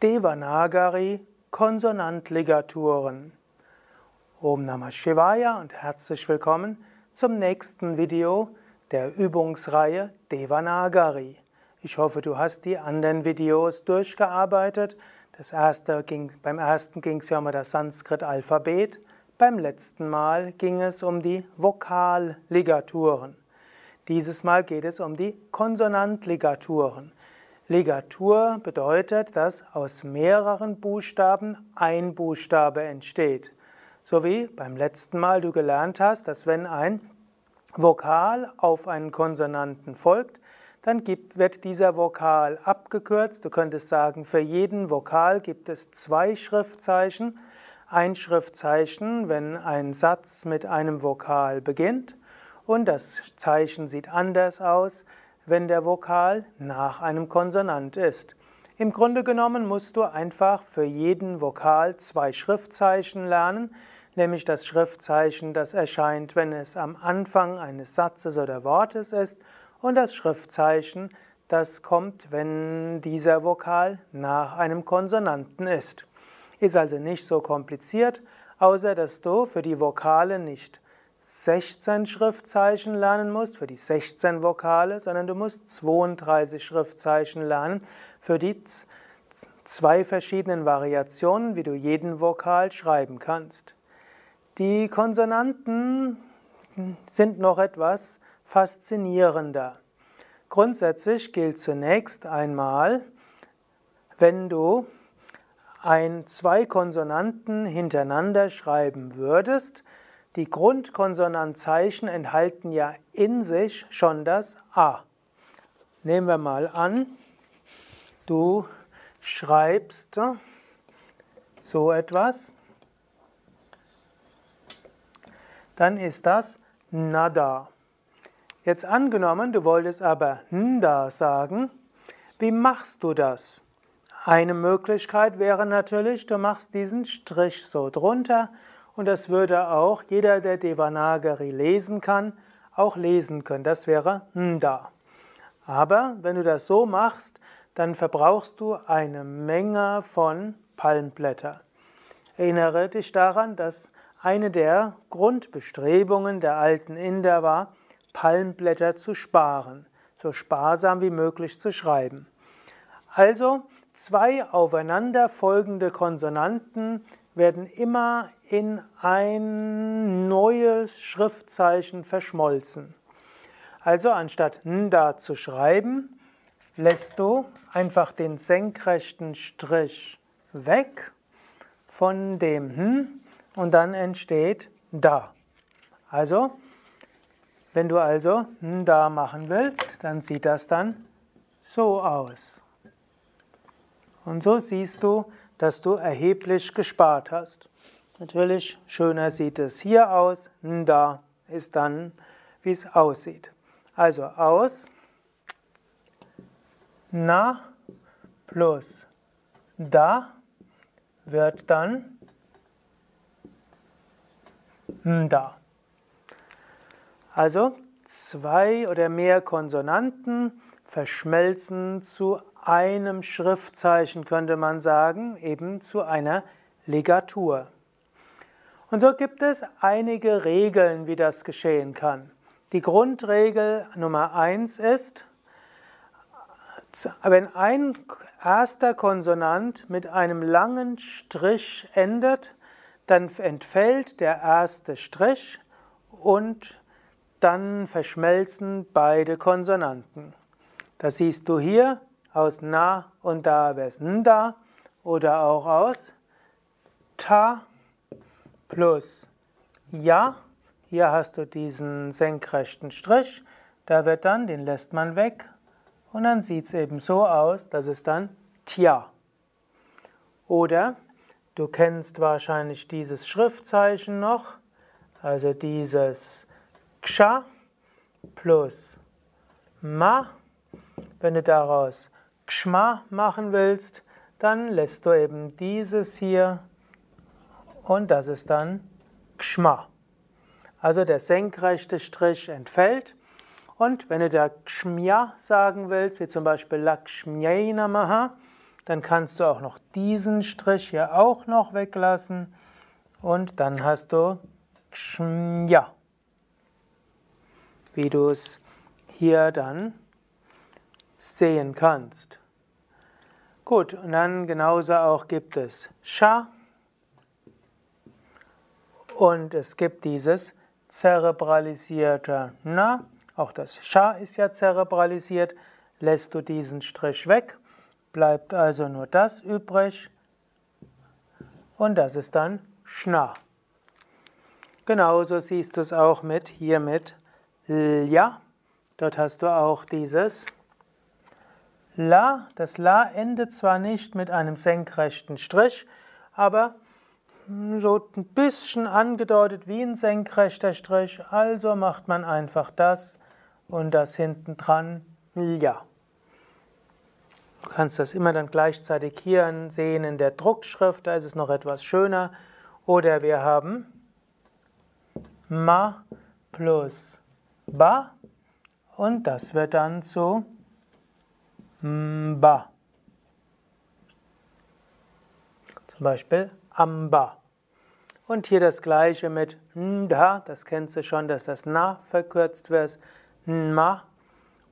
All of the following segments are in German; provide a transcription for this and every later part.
Devanagari Konsonantligaturen. Om Namah Shivaya und herzlich willkommen zum nächsten Video der Übungsreihe Devanagari. Ich hoffe, du hast die anderen Videos durchgearbeitet. Das erste ging, beim ersten ging es ja um das Sanskrit-Alphabet. Beim letzten Mal ging es um die Vokalligaturen. Dieses Mal geht es um die Konsonantligaturen. Ligatur bedeutet, dass aus mehreren Buchstaben ein Buchstabe entsteht. So wie beim letzten Mal du gelernt hast, dass wenn ein Vokal auf einen Konsonanten folgt, dann gibt, wird dieser Vokal abgekürzt. Du könntest sagen, für jeden Vokal gibt es zwei Schriftzeichen. Ein Schriftzeichen, wenn ein Satz mit einem Vokal beginnt und das Zeichen sieht anders aus, wenn der Vokal nach einem Konsonant ist. Im Grunde genommen musst du einfach für jeden Vokal zwei Schriftzeichen lernen, nämlich das Schriftzeichen, das erscheint, wenn es am Anfang eines Satzes oder Wortes ist, und das Schriftzeichen, das kommt, wenn dieser Vokal nach einem Konsonanten ist. Ist also nicht so kompliziert, außer dass du für die Vokale nicht 16 Schriftzeichen lernen musst für die 16 Vokale, sondern du musst 32 Schriftzeichen lernen für die zwei verschiedenen Variationen, wie du jeden Vokal schreiben kannst. Die Konsonanten sind noch etwas faszinierender. Grundsätzlich gilt zunächst einmal, wenn du ein, zwei Konsonanten hintereinander schreiben würdest, die Grundkonsonantzeichen enthalten ja in sich schon das A. Nehmen wir mal an, du schreibst so etwas, dann ist das nada. Jetzt angenommen, du wolltest aber nda sagen, wie machst du das? Eine Möglichkeit wäre natürlich, du machst diesen Strich so drunter und das würde auch jeder, der Devanagari lesen kann, auch lesen können. Das wäre Nda. Aber wenn du das so machst, dann verbrauchst du eine Menge von Palmblätter. Erinnere dich daran, dass eine der Grundbestrebungen der alten Inder war, Palmblätter zu sparen, so sparsam wie möglich zu schreiben. Also zwei aufeinanderfolgende Konsonanten werden immer in ein neues Schriftzeichen verschmolzen. Also anstatt Nda zu schreiben, lässt du einfach den senkrechten Strich weg von dem Hm und dann entsteht Da. Also, wenn du also Da machen willst, dann sieht das dann so aus. Und so siehst du, dass du erheblich gespart hast. Natürlich, schöner sieht es hier aus. Da ist dann, wie es aussieht. Also aus na plus da wird dann da. Also zwei oder mehr Konsonanten verschmelzen zu einem Schriftzeichen, könnte man sagen, eben zu einer Ligatur. Und so gibt es einige Regeln, wie das geschehen kann. Die Grundregel Nummer eins ist, wenn ein erster Konsonant mit einem langen Strich endet, dann entfällt der erste Strich und dann verschmelzen beide Konsonanten. Das siehst du hier aus Na und Da wäre es Nda oder auch aus Ta plus Ja. Hier hast du diesen senkrechten Strich, da wird dann, den lässt man weg und dann sieht es eben so aus, dass es dann Tja. Oder du kennst wahrscheinlich dieses Schriftzeichen noch, also dieses Ksha plus Ma. Wenn du daraus Kshma machen willst, dann lässt du eben dieses hier und das ist dann Kshma. Also der senkrechte Strich entfällt und wenn du da Kshmya sagen willst, wie zum Beispiel Lakshmyai Namaha, dann kannst du auch noch diesen Strich hier auch noch weglassen und dann hast du Kshmya. Wie du es hier dann sehen kannst. Gut, und dann genauso auch gibt es Sha und es gibt dieses zerebralisierte Na. Auch das Sha ist ja zerebralisiert. Lässt du diesen Strich weg, bleibt also nur das übrig und das ist dann Schna. Genauso siehst du es auch mit hier mit Lja. Dort hast du auch dieses La. Das La endet zwar nicht mit einem senkrechten Strich, aber so ein bisschen angedeutet wie ein senkrechter Strich. Also macht man einfach das und das hinten dran Ja. Du kannst das immer dann gleichzeitig hier sehen in der Druckschrift, da ist es noch etwas schöner. Oder wir haben Ma plus Ba und das wird dann zu Mba. Zum Beispiel Amba. Und hier das gleiche mit Nda, das kennst du schon, dass das Na verkürzt wird, Nma.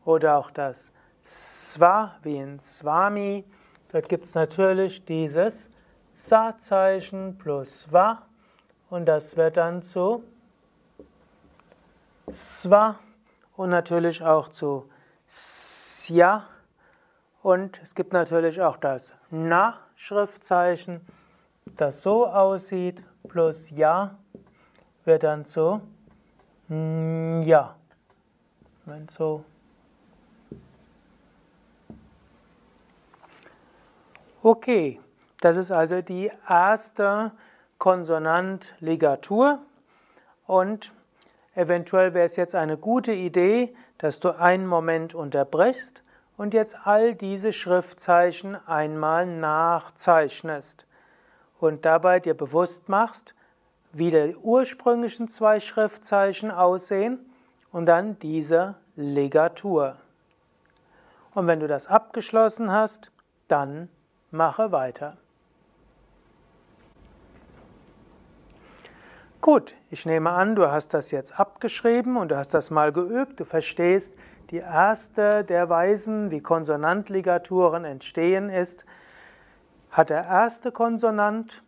Oder auch das Swa wie in Swami. Dort gibt es natürlich dieses Sa-Zeichen plus Wa und das wird dann zu Swa und natürlich auch zu Sya. Und es gibt natürlich auch das Na-Schriftzeichen, das so aussieht, plus Ja wird dann zu Ja. Wenn so Okay, das ist also die erste Konsonantligatur und eventuell wäre es jetzt eine gute Idee, dass du einen Moment unterbrichst und jetzt all diese Schriftzeichen einmal nachzeichnest und dabei dir bewusst machst, wie die ursprünglichen zwei Schriftzeichen aussehen und dann diese Legatur. Und wenn du das abgeschlossen hast, dann mache weiter. Gut, ich nehme an, du hast das jetzt abgeschrieben und du hast das mal geübt. Du verstehst, die erste der Weisen, wie Konsonantligaturen entstehen, ist, hat der erste Konsonant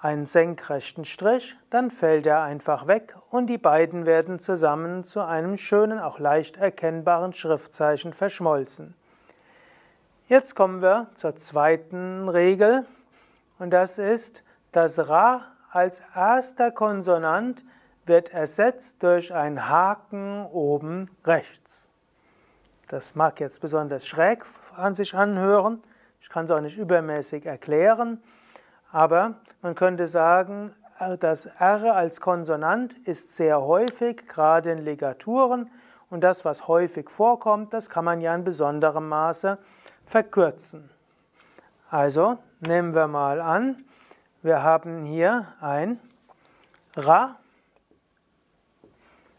einen senkrechten Strich, dann fällt er einfach weg und die beiden werden zusammen zu einem schönen, auch leicht erkennbaren Schriftzeichen verschmolzen. Jetzt kommen wir zur zweiten Regel und das ist, das Ra als erster Konsonant wird ersetzt durch einen Haken oben rechts. Das mag jetzt besonders schräg an sich anhören, ich kann es auch nicht übermäßig erklären, aber man könnte sagen, das R als Konsonant ist sehr häufig, gerade in Ligaturen, und das, was häufig vorkommt, das kann man ja in besonderem Maße verkürzen. Also nehmen wir mal an, wir haben hier ein Ra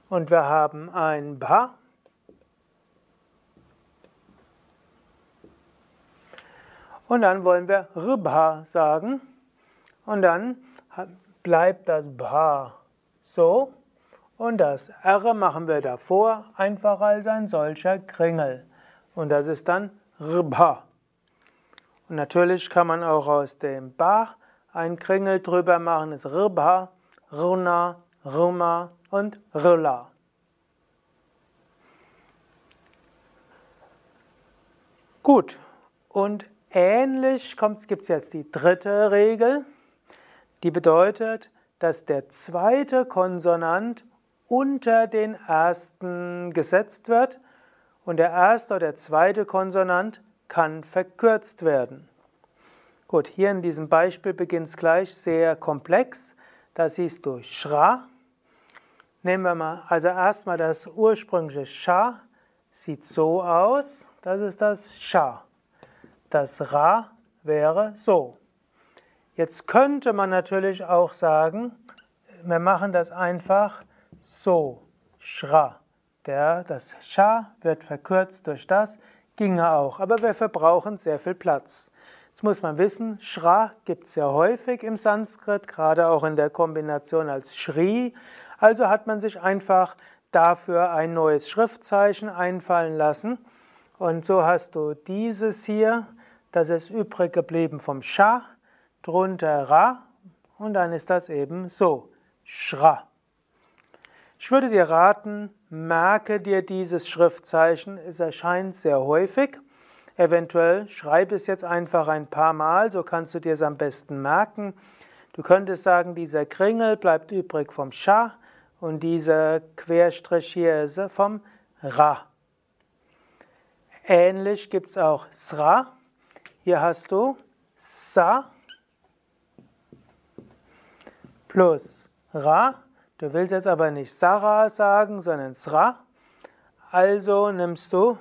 und wir haben ein Ba. Und dann wollen wir Ribha sagen. Und dann bleibt das Ba so. Und das R machen wir davor einfach als ein solcher Kringel. Und das ist dann Rbha. Und natürlich kann man auch aus dem Ba einen Kringel drüber machen, das ist Rbha, Runa, Ruma und Rla. Gut, und ähnlich gibt es jetzt die dritte Regel, die bedeutet, dass der zweite Konsonant unter den ersten gesetzt wird und der erste oder der zweite Konsonant kann verkürzt werden. Gut, hier in diesem Beispiel beginnt es gleich sehr komplex. Da siehst du Schra. Nehmen wir mal, also erstmal das ursprüngliche Scha sieht so aus. Das ist das Scha. Das Ra wäre so. Jetzt könnte man natürlich auch sagen, wir machen das einfach so. Schra. Der, das Scha wird verkürzt durch das, ginge auch, aber wir verbrauchen sehr viel Platz. Jetzt muss man wissen, Shra gibt es ja häufig im Sanskrit, gerade auch in der Kombination als Shri. Also hat man sich einfach dafür ein neues Schriftzeichen einfallen lassen. Und so hast du dieses hier, das ist übrig geblieben vom Sha, drunter Ra und dann ist das eben so, Shra. Ich würde dir raten, merke dir dieses Schriftzeichen, es erscheint sehr häufig. Eventuell schreib es jetzt einfach ein paar Mal, so kannst du dir es am besten merken. Du könntest sagen, dieser Kringel bleibt übrig vom Scha und dieser Querstrich hier ist vom Ra. Ähnlich gibt es auch Sra. Hier hast du Sa plus Ra. Du willst jetzt aber nicht Sarah sagen, sondern Sra. Also nimmst du,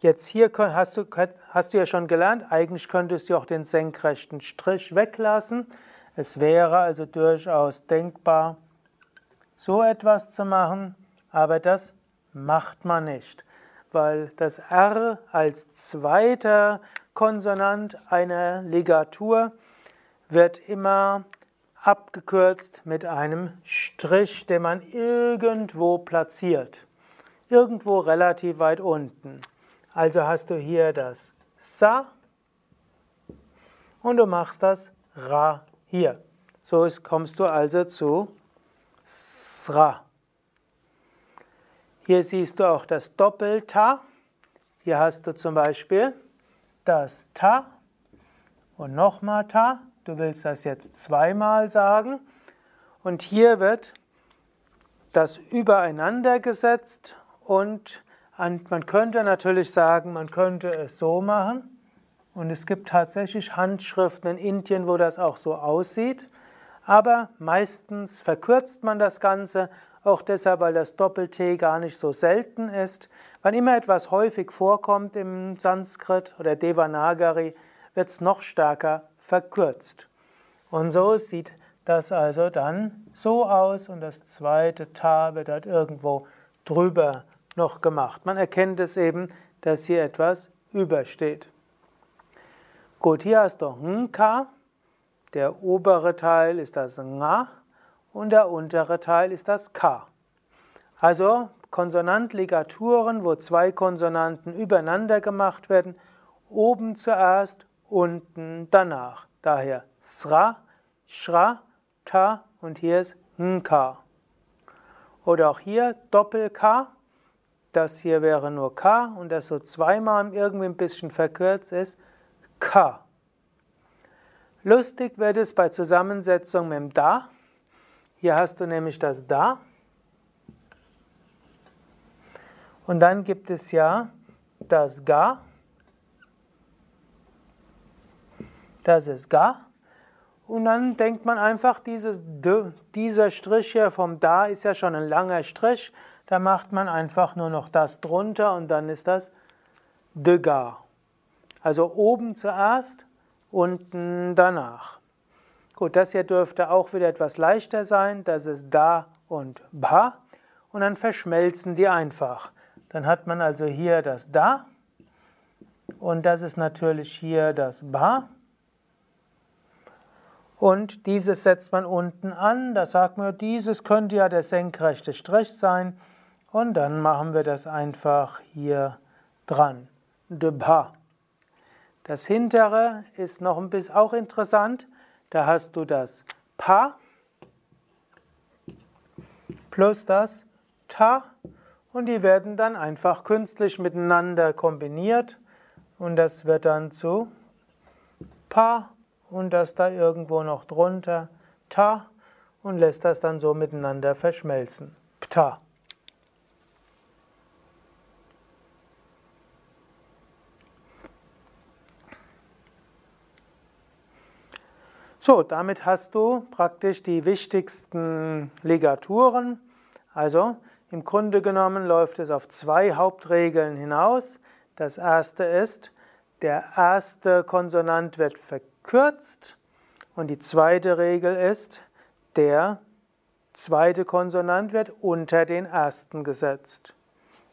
jetzt hier hast du, hast du ja schon gelernt, eigentlich könntest du auch den senkrechten Strich weglassen. Es wäre also durchaus denkbar, so etwas zu machen, aber das macht man nicht, weil das R als zweiter Konsonant einer Ligatur wird immer abgekürzt mit einem Strich, den man irgendwo platziert. Irgendwo relativ weit unten. Also hast du hier das Sa und du machst das Ra hier. So kommst du also zu Sra. Hier siehst du auch das Doppel-Ta. Hier hast du zum Beispiel das Ta und nochmal Ta. Du willst das jetzt zweimal sagen. Und hier wird das übereinander gesetzt und man könnte natürlich sagen, man könnte es so machen. Und es gibt tatsächlich Handschriften in Indien, wo das auch so aussieht. Aber meistens verkürzt man das Ganze, auch deshalb, weil das Doppel-T gar nicht so selten ist. Wann immer etwas häufig vorkommt im Sanskrit oder Devanagari, wird es noch stärker verkürzt. Und so sieht das also dann so aus und das zweite Ta wird halt irgendwo drüber noch gemacht. Man erkennt es eben, dass hier etwas übersteht. Gut, hier hast du Nka. Der obere Teil ist das Nga und der untere Teil ist das K. Also Konsonantligaturen, wo zwei Konsonanten übereinander gemacht werden, oben zuerst unten danach. Daher Sra, Shra, Ta und hier ist Nka. Oder auch hier Doppel-K. Das hier wäre nur K und das so zweimal irgendwie ein bisschen verkürzt ist K. Lustig wird es bei Zusammensetzung mit dem Da. Hier hast du nämlich das Da. Und dann gibt es ja das Ga. Das ist Ga. Und dann denkt man einfach, dieses dieser Strich hier vom Da ist ja schon ein langer Strich. Da macht man einfach nur noch das drunter und dann ist das de Ga. Also oben zuerst, unten danach. Gut, das hier dürfte auch wieder etwas leichter sein. Das ist Da und Ba. Und dann verschmelzen die einfach. Dann hat man also hier das Da. Und das ist natürlich hier das Ba. Und dieses setzt man unten an. Da sagt man, dieses könnte ja der senkrechte Strich sein. Und dann machen wir das einfach hier dran. De ba. Das hintere ist noch ein bisschen auch interessant. Da hast du das pa plus das ta und die werden dann einfach künstlich miteinander kombiniert und das wird dann zu pa und das da irgendwo noch drunter Ta und lässt das dann so miteinander verschmelzen. Pta. So, damit hast du praktisch die wichtigsten Ligaturen. Also im Grunde genommen läuft es auf zwei Hauptregeln hinaus. Das erste ist, der erste Konsonant wird verkürzt. Und die zweite Regel ist, der zweite Konsonant wird unter den ersten gesetzt.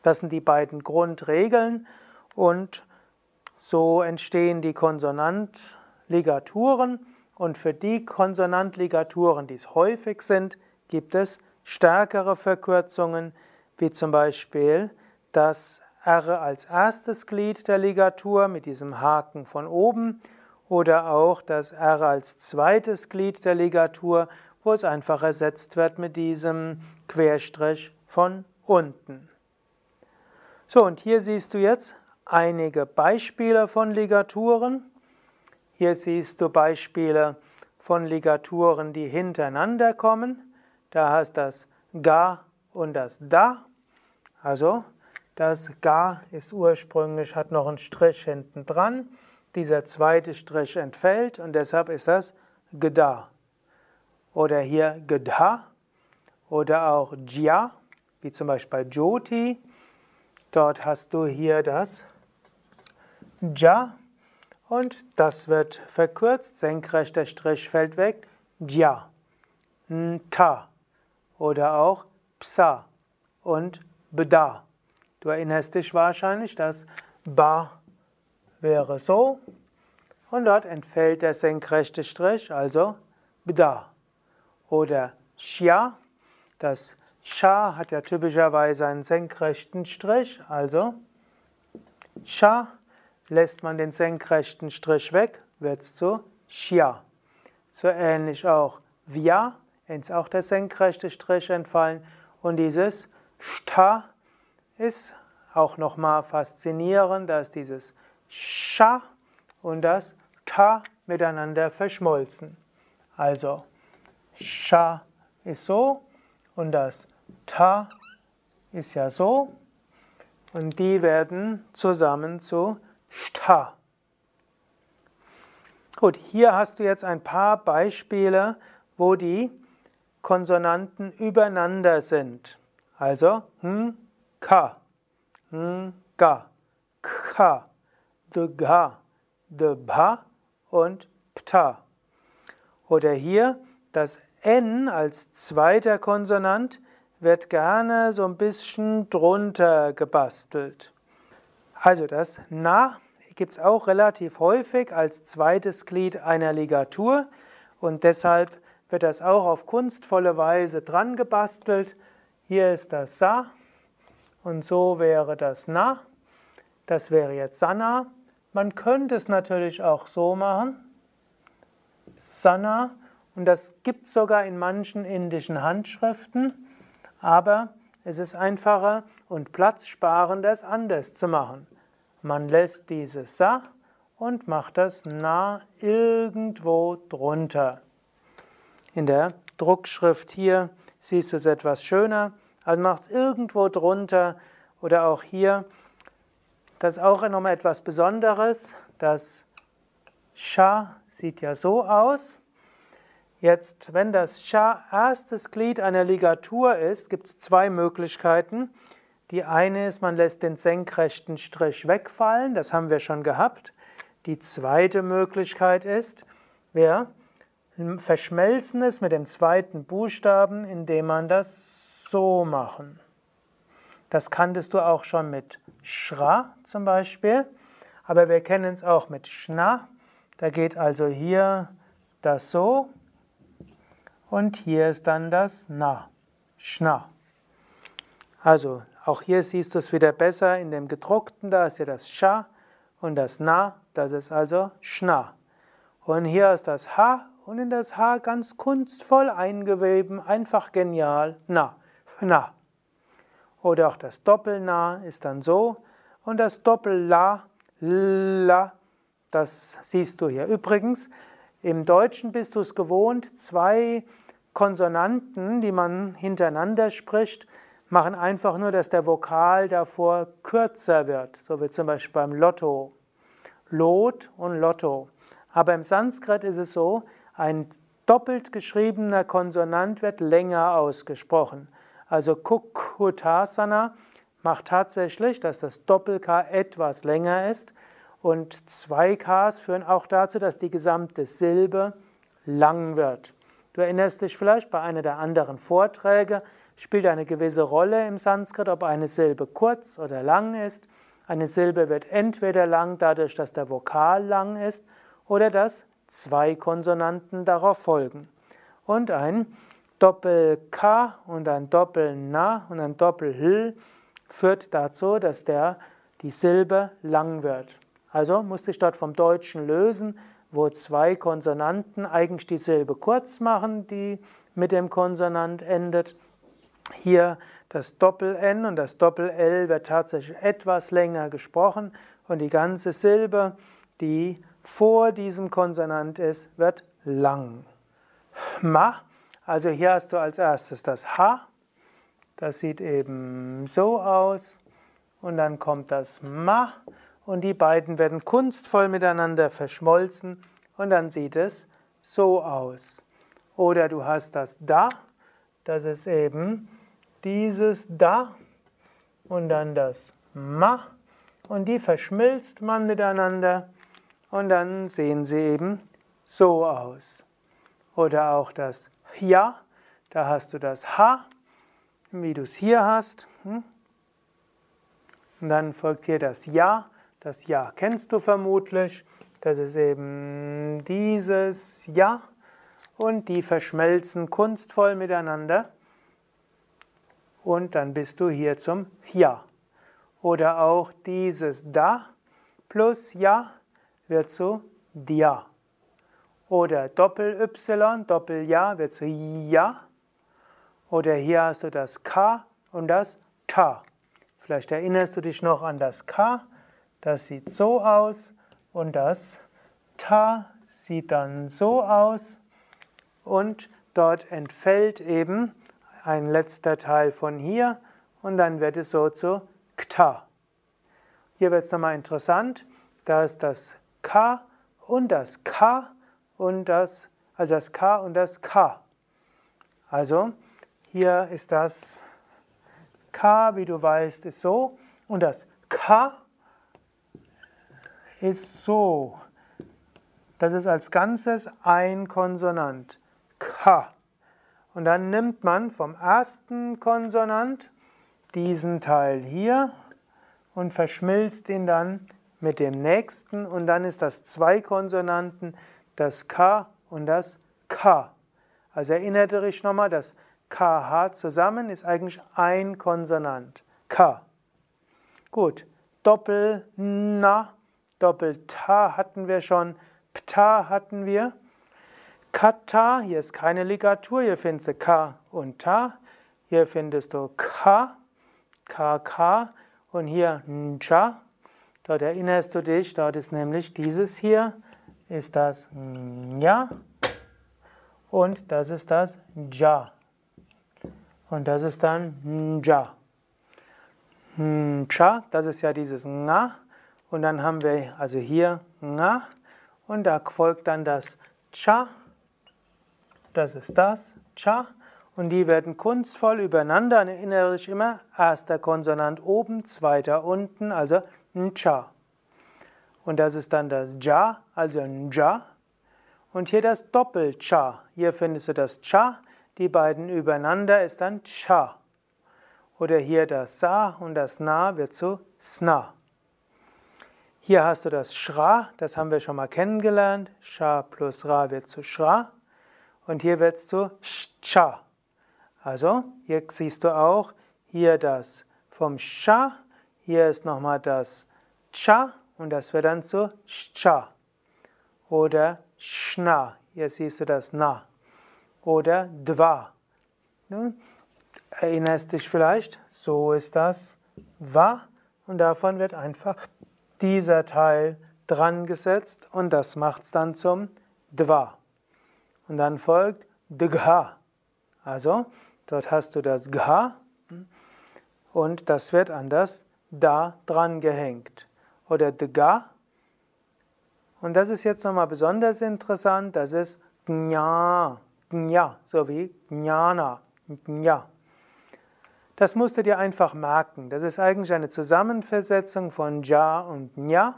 Das sind die beiden Grundregeln und So entstehen die Konsonantligaturen und für die Konsonantligaturen, die es häufig sind, gibt es stärkere Verkürzungen, wie zum Beispiel das R als erstes Glied der Ligatur mit diesem Haken von oben oder auch das R als zweites Glied der Ligatur, wo es einfach ersetzt wird mit diesem Querstrich von unten. So, und hier siehst du jetzt einige Beispiele von Ligaturen. Hier siehst du Beispiele von Ligaturen, die hintereinander kommen. Da hast das Ga und das Da. Also das Ga ist ursprünglich, hat noch einen Strich hinten dran. Dieser zweite Strich entfällt und deshalb ist das Gda. Oder hier Gda oder auch Jia, wie zum Beispiel bei Jyoti. Dort hast du hier das Ja und das wird verkürzt, senkrechter Strich fällt weg, Ja, Ta oder auch Psa und Bda. Du erinnerst dich wahrscheinlich, dass Ba wäre so und dort entfällt der senkrechte Strich, also Bda. Oder Shya, das Sha hat ja typischerweise einen senkrechten Strich, also Sha lässt man den senkrechten Strich weg, wird es zu Shia. So ähnlich auch Vya, ist auch der senkrechte Strich entfallen und dieses Shta ist auch nochmal faszinierend, dass dieses Sha und das Ta miteinander verschmolzen. Also Sha ist so und das Ta ist ja so und die werden zusammen zu Sta. Gut, hier hast du jetzt ein paar Beispiele, wo die Konsonanten übereinander sind. Also hm, ka, hm, ga, ka, de ga, de ba und pta. Oder hier das N als zweiter Konsonant wird gerne so ein bisschen drunter gebastelt. Also das Na gibt es auch relativ häufig als zweites Glied einer Ligatur und deshalb wird das auch auf kunstvolle Weise dran gebastelt. Hier ist das Sa und so wäre das Na. Das wäre jetzt Sana. Man könnte es natürlich auch so machen. Sana und das gibt es sogar in manchen indischen Handschriften, aber es ist einfacher und platzsparender, es anders zu machen. Man lässt dieses Sa und macht das Na irgendwo drunter. In der Druckschrift hier siehst du es etwas schöner, also macht es irgendwo drunter oder auch hier. Das ist auch nochmal etwas Besonderes. Das Sha sieht ja so aus. Jetzt, wenn das Sha erstes Glied einer Ligatur ist, gibt es zwei Möglichkeiten. Die eine ist, man lässt den senkrechten Strich wegfallen, das haben wir schon gehabt. Die zweite Möglichkeit ist, wir verschmelzen es mit dem zweiten Buchstaben, indem man das so machen. Das kanntest du auch schon mit Schra zum Beispiel, aber wir kennen es auch mit Schna. Da geht also hier das so und hier ist dann das Na, Schna. Also auch hier siehst du es wieder besser in dem gedruckten, da ist ja das Scha und das Na, das ist also Schna. Und hier ist das H und in das H ganz kunstvoll eingeweben, einfach genial, Na, Na. Oder auch das Doppel-Na ist dann so und das Doppel-La, La, das siehst du hier. Übrigens, im Deutschen bist du es gewohnt, zwei Konsonanten, die man hintereinander spricht, machen einfach nur, dass der Vokal davor kürzer wird, so wie zum Beispiel beim Lotto. Lot und Lotto. Aber im Sanskrit ist es so, ein doppelt geschriebener Konsonant wird länger ausgesprochen. Also Kukutasana macht tatsächlich, dass das Doppel-K etwas länger ist und zwei Ks führen auch dazu, dass die gesamte Silbe lang wird. Du erinnerst dich vielleicht bei einer der anderen Vorträge, spielt eine gewisse Rolle im Sanskrit, ob eine Silbe kurz oder lang ist. Eine Silbe wird entweder lang dadurch, dass der Vokal lang ist oder dass zwei Konsonanten darauf folgen. Und ein Doppel-K und ein Doppel-Na und ein Doppel-L führt dazu, dass der, die Silbe lang wird. Also musste ich dort vom Deutschen lösen, wo zwei Konsonanten eigentlich die Silbe kurz machen, die mit dem Konsonant endet. Hier das Doppel-N und das Doppel-L wird tatsächlich etwas länger gesprochen und die ganze Silbe, die vor diesem Konsonant ist, wird lang. Ma also hier hast du als erstes das H, das sieht eben so aus und dann kommt das Ma und die beiden werden kunstvoll miteinander verschmolzen und dann sieht es so aus. Oder du hast das Da, das ist eben dieses Da und dann das Ma und die verschmilzt man miteinander und dann sehen sie eben so aus. Oder auch das Ja, da hast du das H, wie du es hier hast. Hm? Und dann folgt hier das Ja. Das Ja kennst du vermutlich. Das ist eben dieses Ja. Und die verschmelzen kunstvoll miteinander. Und dann bist du hier zum Ja. Oder auch dieses Da plus Ja wird zu Dia. Oder Doppel-Y, Doppel-Ja wird zu Ja. Oder hier hast du das K und das Ta. Vielleicht erinnerst du dich noch an das K. Das sieht so aus. Und das Ta sieht dann so aus. Und dort entfällt eben ein letzter Teil von hier. Und dann wird es so zu Kta. Hier wird es nochmal interessant. Da ist das K und das K und das, also das K und das K. Also hier ist das K, wie du weißt, ist so und das K ist so. Das ist als Ganzes ein Konsonant. K. Und dann nimmt man vom ersten Konsonant diesen Teil hier und verschmilzt ihn dann mit dem nächsten und dann ist das zwei Konsonanten das K und das K. Also erinnerte dich nochmal, das KH zusammen ist eigentlich ein Konsonant. K. Gut. Doppel Na, Doppel Ta hatten wir schon, Pta hatten wir. Kata, hier ist keine Ligatur, hier findest du K und Ta. Hier findest du K, KK und hier Ncha. Dort erinnerst du dich, dort ist nämlich dieses hier ist das Ja und das ist das Ja. Und das ist dann Ja. Cha, das ist ja dieses Nga. Und dann haben wir also hier Nga. Und da folgt dann das Cha. Das ist das Cha. Und die werden kunstvoll übereinander. Erinnere dich immer, erster Konsonant oben, zweiter unten, also Cha. Und das ist dann das Ja, also Ja. Und hier das Doppel-Cha. Hier findest du das Cha. Die beiden übereinander ist dann Cha. Oder hier das Sa und das Na wird zu Sna. Hier hast du das Shra, das haben wir schon mal kennengelernt. Sha plus Ra wird zu Shra. Und hier wird es zu Cha. Also, hier siehst du auch, hier das vom Sha, hier ist nochmal das Cha und das wird dann zu Cha oder Schna. Hier siehst du das Na. Oder Dva. Nun, erinnerst dich vielleicht, so ist das Va und davon wird einfach dieser Teil dran gesetzt und das macht es dann zum Dva. Und dann folgt Dgha. Also, dort hast du das Gha und das wird an das Da dran gehängt oder Dga. Und das ist jetzt nochmal besonders interessant, das ist Gnya, Gnya, so wie Jnana, Gnya. Das musst du dir einfach merken. Das ist eigentlich eine Zusammenversetzung von Ja und Nya.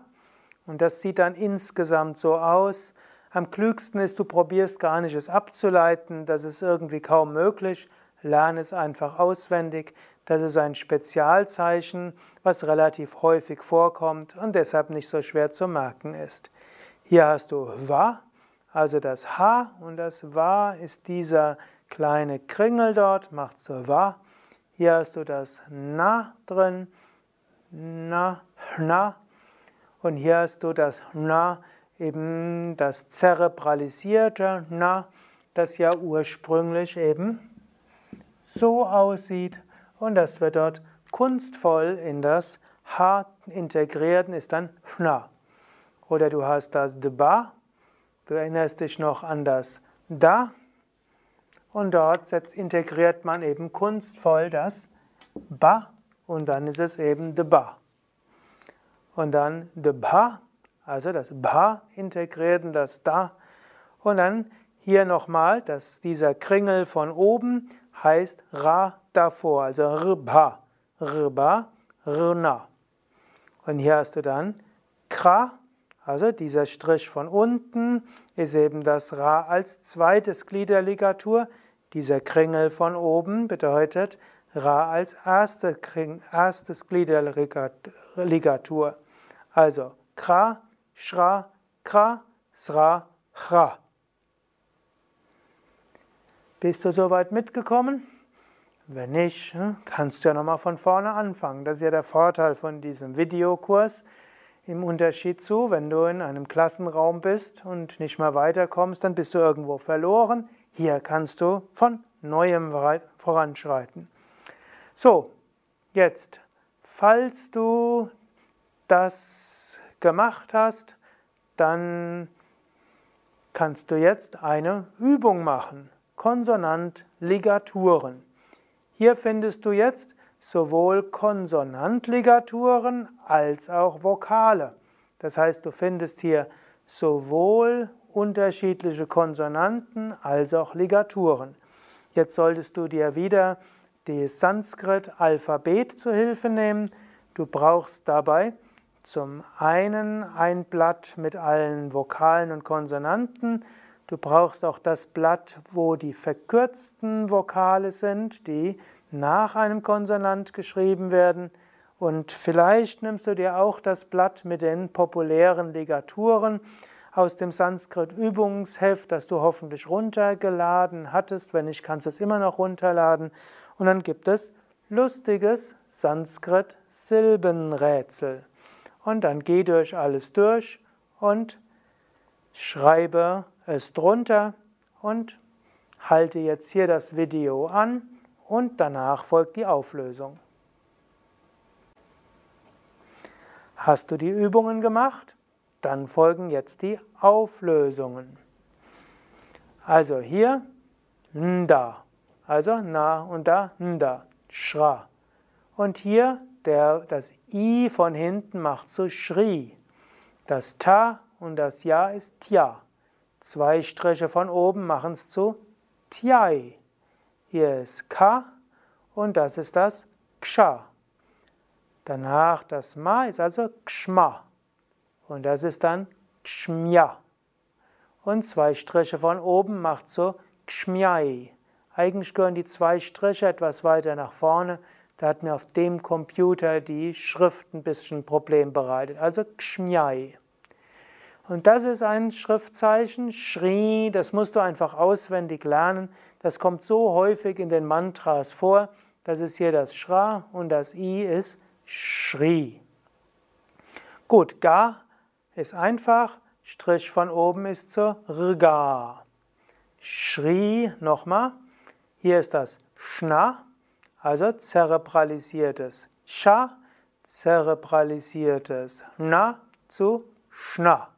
Und das sieht dann insgesamt so aus. Am klügsten ist, du probierst gar nicht es abzuleiten. Das ist irgendwie kaum möglich. Lerne es einfach auswendig. Das ist ein Spezialzeichen, was relativ häufig vorkommt und deshalb nicht so schwer zu merken ist. Hier hast du Wa, also das H und das Wa ist dieser kleine Kringel dort, macht so Wa. Hier hast du das Na drin, Na, Na. Und hier hast du das Na, eben das zerebralisierte Na, das ja ursprünglich eben so aussieht. Und das wird dort kunstvoll in das H integriert und ist dann Schna. Oder du hast das Dba, du erinnerst dich noch an das Da, und dort integriert man eben kunstvoll das Ba und dann ist es eben de Ba. Und dann de Ba, also das Ba integriert in das Da. Und dann hier nochmal, dass dieser Kringel von oben heißt Ra davor, also Rba, Rba, Rna. Und hier hast du dann Kra, also dieser Strich von unten ist eben das Ra als zweites Glied der Ligatur. Dieser Kringel von oben bedeutet Ra als erste Kring, erstes Glied der Ligatur. Also Kra, Shra, Kra, Sra, Chra. Bist du soweit mitgekommen? Wenn nicht, hm, kannst du ja nochmal von vorne anfangen. Das ist ja der Vorteil von diesem Videokurs. Im Unterschied zu, wenn du in einem Klassenraum bist und nicht mehr weiterkommst, dann bist du irgendwo verloren. Hier kannst du von neuem voranschreiten. So, jetzt, falls du das gemacht hast, dann kannst du jetzt eine Übung machen. Konsonant-Ligaturen. Hier findest du jetzt sowohl Konsonantligaturen als auch Vokale. Das heißt, du findest hier sowohl unterschiedliche Konsonanten als auch Ligaturen. Jetzt solltest du dir wieder das Sanskrit-Alphabet zu Hilfe nehmen. Du brauchst dabei zum einen ein Blatt mit allen Vokalen und Konsonanten. Du brauchst auch das Blatt, wo die verkürzten Vokale sind, die nach einem Konsonant geschrieben werden. Und vielleicht nimmst du dir auch das Blatt mit den populären Ligaturen aus dem Sanskrit-Übungsheft, das du hoffentlich runtergeladen hattest. Wenn nicht, kannst du es immer noch runterladen. Und dann gibt es lustiges Sanskrit-Silbenrätsel. Und dann geh durch alles durch und schreibe es drunter und halte jetzt hier das Video an und danach folgt die Auflösung. Hast du die Übungen gemacht? Dann folgen jetzt die Auflösungen. Also hier Nda, also Na und Da, Nda, Shra. Und hier der, das I von hinten macht so Shri. Das Ta und das Ja ist Tja. Zwei Striche von oben machen es zu Tjai. Hier ist Ka und das ist das Ksha. Danach das Ma ist also Kshma. Und das ist dann Kshmya. Und zwei Striche von oben macht so Kshmyai. Eigentlich gehören die zwei Striche etwas weiter nach vorne. Da hat mir auf dem Computer die Schrift ein bisschen Problem bereitet. Also Kshmyai. Und das ist ein Schriftzeichen, Shri, das musst du einfach auswendig lernen. Das kommt so häufig in den Mantras vor. Das ist hier das Shra und das I ist Shri. Gut, Ga ist einfach, Strich von oben ist zur Rga. Shri, nochmal, hier ist das Shna, also zerebralisiertes Sha, zerebralisiertes Na zu Shna.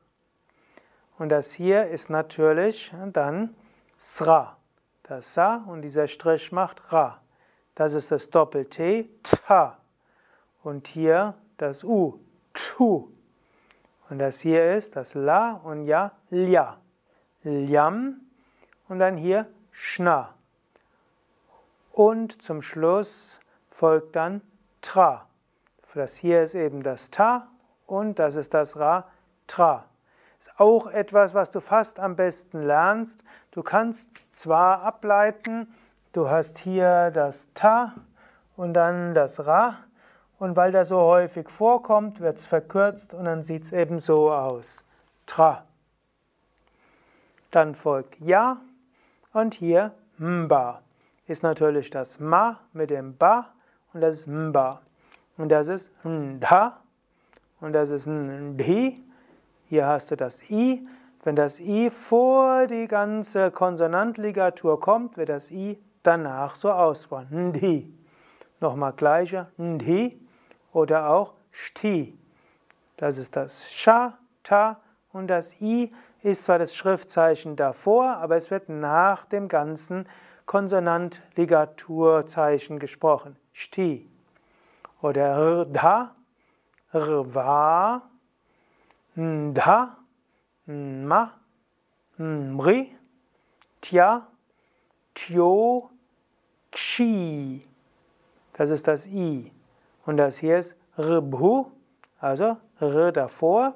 Und das hier ist natürlich dann Sra. Das Sa und dieser Strich macht Ra. Das ist das Doppel-T, Ta. Und hier das U, Tu. Und das hier ist das La und Ja, Lja. Ljam und dann hier Schna. Und zum Schluss folgt dann Tra. Das hier ist eben das Ta und das ist das Ra, Tra. Ist auch etwas, was du fast am besten lernst. Du kannst zwar ableiten, du hast hier das Ta und dann das Ra. Und weil das so häufig vorkommt, wird es verkürzt und dann sieht es eben so aus. Tra. Dann folgt Ja und hier Mba. Ist natürlich das Ma mit dem Ba und das ist Mba. Und das ist Nda und das ist Ndi. Hier hast du das I. Wenn das I vor die ganze Konsonantligatur kommt, wird das I danach so ausbauen. Ndi. Nochmal gleicher. Ndi oder auch Shti. Das ist das Sha, Ta und das I ist zwar das Schriftzeichen davor, aber es wird nach dem ganzen Konsonant-Ligaturzeichen gesprochen. Shti. Oder Rda, Rva, Nda, Nma, Mri, Tya, Tyo, Kshi. Das ist das I. Und das hier ist Rbhu, also R davor.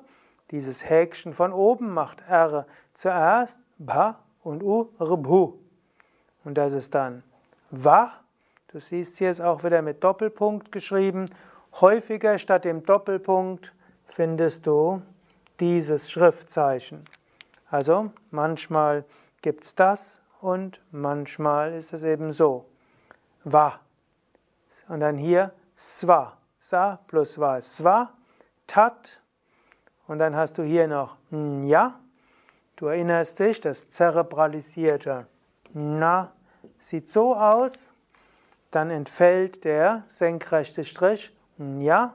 Dieses Häkchen von oben macht R zuerst, Ba und U, Rbhu. Und das ist dann Wa. Du siehst hier ist auch wieder mit Doppelpunkt geschrieben. Häufiger statt dem Doppelpunkt findest du dieses Schriftzeichen. Also manchmal gibt es das und manchmal ist es eben so. Wa. Und dann hier Swa. Sa plus ist Swa. Tat. Und dann hast du hier noch Nja. Du erinnerst dich, das zerebralisierte Na sieht so aus. Dann entfällt der senkrechte Strich Nja.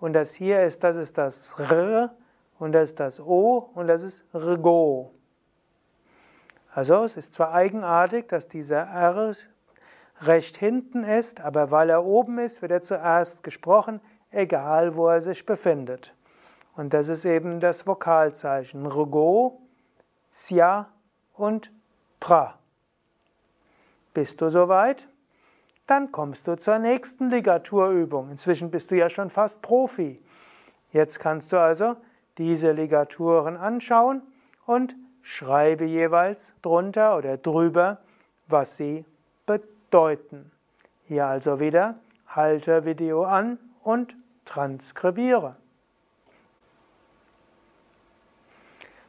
Und das hier ist, das ist das R und das ist das O und das ist Rgo. Also es ist zwar eigenartig, dass dieser R recht hinten ist, aber weil er oben ist, wird er zuerst gesprochen, egal wo er sich befindet. Und das ist eben das Vokalzeichen Rgo, Sia und Pra. Bist du soweit? Dann kommst du zur nächsten Ligaturübung. Inzwischen bist du ja schon fast Profi. Jetzt kannst du also diese Ligaturen anschauen und schreibe jeweils drunter oder drüber, was sie deuten. Hier also wieder halte Video an und transkribiere.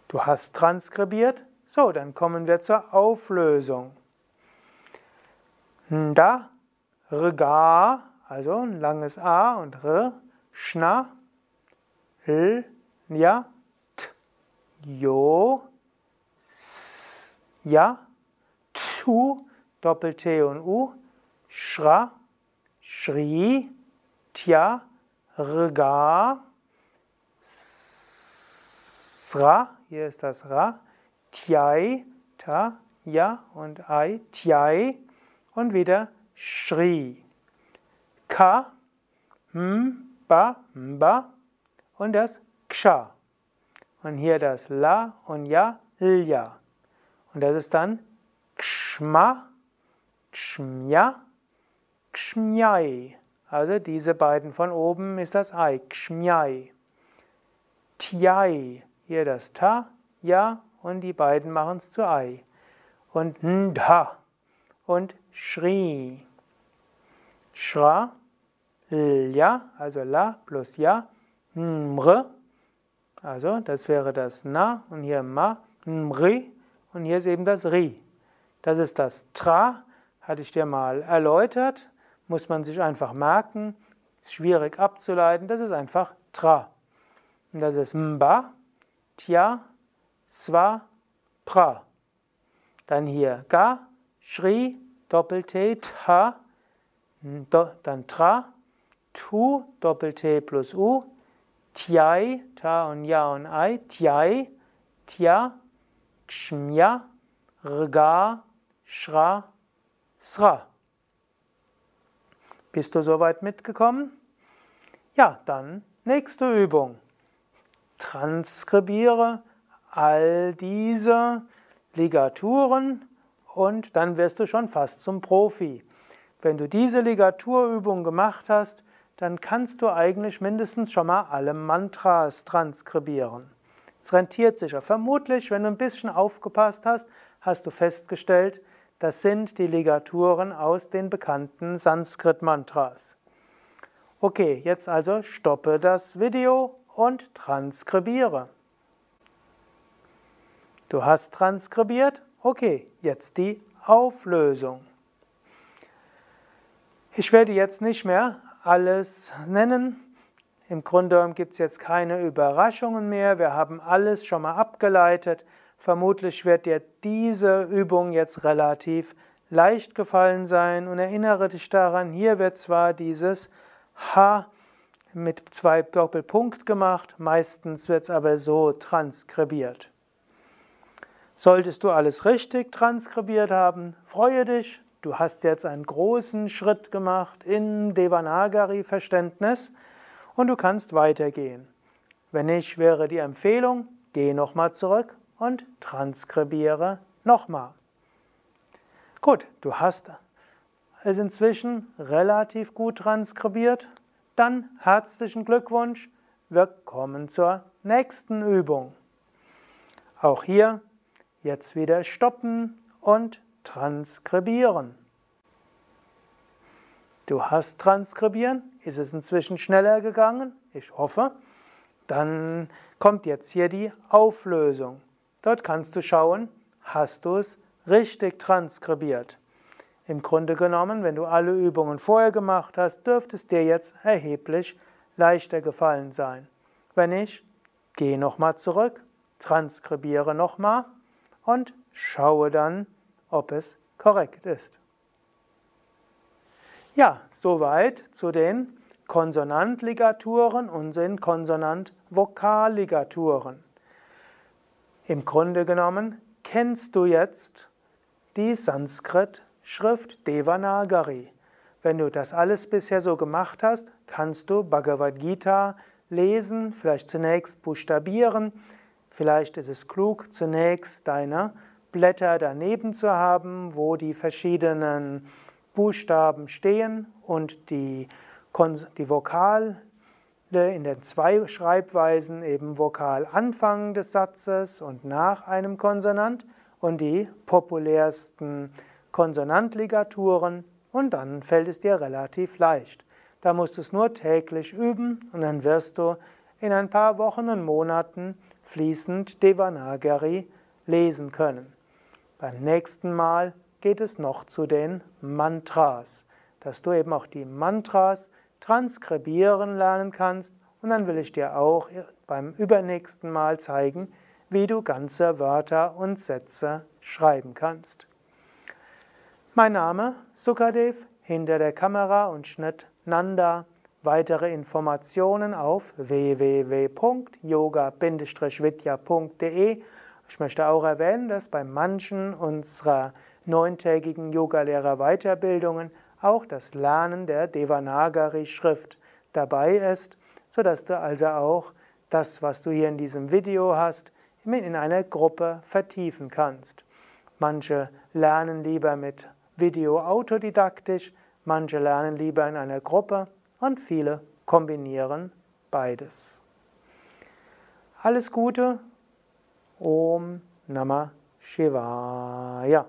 Du hast transkribiert, so, dann kommen wir zur Auflösung. Da, Rga, also ein langes A und R, Schna, L, Ja, T, Jo, S, Ja, Tu, Doppel-T und U, Shra, Shri, Tya, Rga, Sra, hier ist das Ra, Tyai, Ta, Ja und Ai, Tyai und wieder Shri. Ka, M, Ba, Mba und das Ksha. Und hier das La und Ja, Lya. Und das ist dann Kshma, Kshmya, Kshmyai. Also diese beiden von oben ist das Ei, Kshmyai. Tyai, hier das Ta, Ja und die beiden machen es zu Ei. Und Ndha und Shri. Shra, Lya, also La plus Ja, Mr, also das wäre das Na und hier Ma, Mri und hier ist eben das Ri. Das ist das Tra, hatte ich dir mal erläutert, muss man sich einfach merken, ist schwierig abzuleiten, das ist einfach Tra. Und das ist Mba, Tya, Swa, Pra. Dann hier Ga, Shri, Doppel-T, Ta, dann Tra, Tu, Doppel-T plus U, Tyai, Ta und Ja und Ai, Tyai, Tya, Kshmya, Rga, Shra, Sra. Bist du soweit mitgekommen? Ja, dann nächste Übung. Transkribiere all diese Ligaturen und dann wirst du schon fast zum Profi. Wenn du diese Ligaturübung gemacht hast, dann kannst du eigentlich mindestens schon mal alle Mantras transkribieren. Es rentiert sich ja. Vermutlich, wenn du ein bisschen aufgepasst hast, hast du festgestellt, Das sind die Ligaturen aus den bekannten Sanskrit-Mantras. Okay, jetzt also stoppe das Video und transkribiere. Du hast transkribiert? Okay, jetzt die Auflösung. Ich werde jetzt nicht mehr alles nennen. Im Grunde gibt es jetzt keine Überraschungen mehr. Wir haben alles schon mal abgeleitet. Vermutlich wird dir diese Übung jetzt relativ leicht gefallen sein und erinnere dich daran, hier wird zwar dieses H mit zwei Doppelpunkt gemacht, meistens wird es aber so transkribiert. Solltest du alles richtig transkribiert haben, freue dich, du hast jetzt einen großen Schritt gemacht in Devanagari-Verständnis und du kannst weitergehen. Wenn nicht, wäre die Empfehlung, geh nochmal zurück und transkribiere nochmal. Gut, du hast es inzwischen relativ gut transkribiert. Dann herzlichen Glückwunsch. Wir kommen zur nächsten Übung. Auch hier jetzt wieder stoppen und transkribieren. Du hast transkribieren. Ist es inzwischen schneller gegangen? Ich hoffe. Dann kommt jetzt hier die Auflösung. Dort kannst du schauen, hast du es richtig transkribiert. Im Grunde genommen, wenn du alle Übungen vorher gemacht hast, dürfte es dir jetzt erheblich leichter gefallen sein. Wenn nicht, geh nochmal zurück, transkribiere nochmal und schaue dann, ob es korrekt ist. Ja, soweit zu den Konsonantligaturen und den Konsonant-Vokalligaturen. Im Grunde genommen kennst du jetzt die Sanskrit-Schrift Devanagari. Wenn du das alles bisher so gemacht hast, kannst du Bhagavad Gita lesen, vielleicht zunächst buchstabieren. Vielleicht ist es klug, zunächst deine Blätter daneben zu haben, wo die verschiedenen Buchstaben stehen und die, die Vokale in den zwei Schreibweisen eben Vokal Anfang des Satzes und nach einem Konsonant und die populärsten Konsonantligaturen und dann fällt es dir relativ leicht. Da musst du es nur täglich üben und dann wirst du in ein paar Wochen und Monaten fließend Devanagari lesen können. Beim nächsten Mal geht es noch zu den Mantras, dass du eben auch die Mantras transkribieren lernen kannst und dann will ich dir auch beim übernächsten Mal zeigen, wie du ganze Wörter und Sätze schreiben kannst. Mein Name Sukadev, hinter der Kamera und Schnitt Nanda. Weitere Informationen auf www.yoga-vidya.de. Ich möchte auch erwähnen, dass bei manchen unserer neuntägigen Yogalehrer-Weiterbildungen auch das Lernen der Devanagari-Schrift dabei ist, sodass du also auch das, was du hier in diesem Video hast, in einer Gruppe vertiefen kannst. Manche lernen lieber mit Video autodidaktisch, manche lernen lieber in einer Gruppe und viele kombinieren beides. Alles Gute, Om Namah Shivaya.